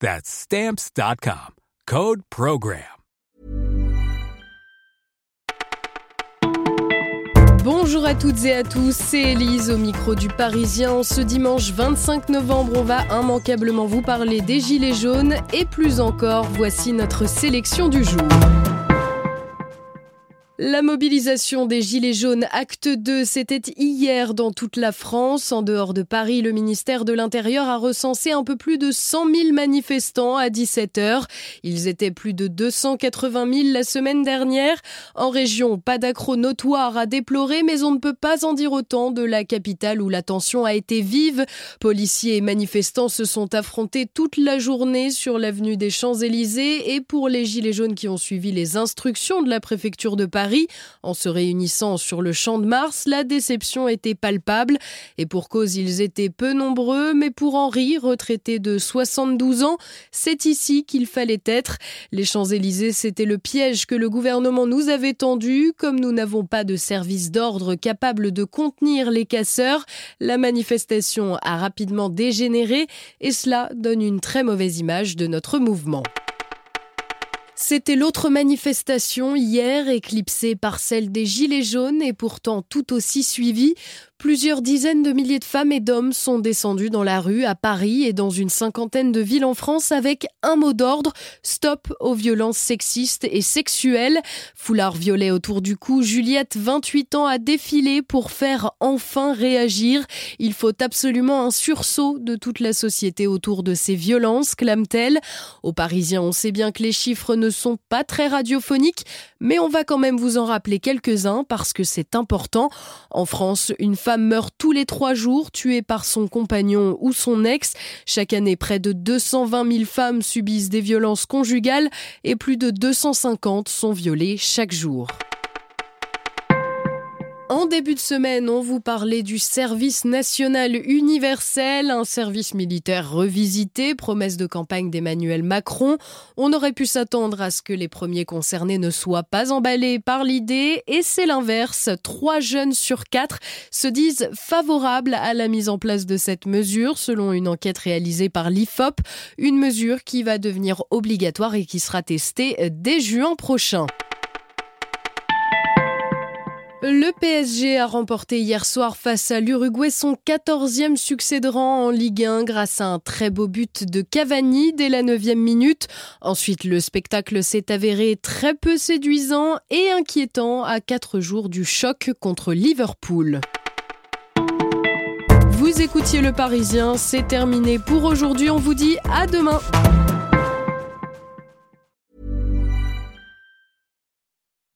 That's stamps.com. Code Program. Bonjour à toutes et à tous, c'est Elise au micro du Parisien. Ce dimanche 25 novembre, on va immanquablement vous parler des Gilets jaunes et plus encore, voici notre sélection du jour. La mobilisation des Gilets jaunes acte 2, c'était hier dans toute la France. En dehors de Paris, le ministère de l'Intérieur a recensé un peu plus de 100 000 manifestants à 17 heures. Ils étaient plus de 280 000 la semaine dernière. En région, pas d'accro notoire à déplorer, mais on ne peut pas en dire autant de la capitale où la tension a été vive. Policiers et manifestants se sont affrontés toute la journée sur l'avenue des Champs-Élysées et pour les Gilets jaunes qui ont suivi les instructions de la préfecture de Paris, en se réunissant sur le champ de Mars, la déception était palpable. Et pour cause, ils étaient peu nombreux, mais pour Henri, retraité de 72 ans, c'est ici qu'il fallait être. Les Champs-Élysées, c'était le piège que le gouvernement nous avait tendu. Comme nous n'avons pas de service d'ordre capable de contenir les casseurs, la manifestation a rapidement dégénéré et cela donne une très mauvaise image de notre mouvement. C'était l'autre manifestation hier, éclipsée par celle des Gilets jaunes et pourtant tout aussi suivie. Plusieurs dizaines de milliers de femmes et d'hommes sont descendus dans la rue à Paris et dans une cinquantaine de villes en France avec un mot d'ordre stop aux violences sexistes et sexuelles. Foulard violet autour du cou, Juliette, 28 ans, a défilé pour faire enfin réagir. Il faut absolument un sursaut de toute la société autour de ces violences, clame-t-elle. Sont pas très radiophoniques, mais on va quand même vous en rappeler quelques-uns parce que c'est important. En France, une femme meurt tous les trois jours, tuée par son compagnon ou son ex. Chaque année, près de 220 000 femmes subissent des violences conjugales et plus de 250 sont violées chaque jour. En début de semaine, on vous parlait du service national universel, un service militaire revisité, promesse de campagne d'Emmanuel Macron. On aurait pu s'attendre à ce que les premiers concernés ne soient pas emballés par l'idée, et c'est l'inverse. Trois jeunes sur quatre se disent favorables à la mise en place de cette mesure, selon une enquête réalisée par l'IFOP, une mesure qui va devenir obligatoire et qui sera testée dès juin prochain. Le PSG a remporté hier soir face à l'Uruguay son 14e succès de rang en Ligue 1 grâce à un très beau but de Cavani dès la 9e minute. Ensuite, le spectacle s'est avéré très peu séduisant et inquiétant à 4 jours du choc contre Liverpool. Vous écoutiez le Parisien, c'est terminé pour aujourd'hui. On vous dit à demain.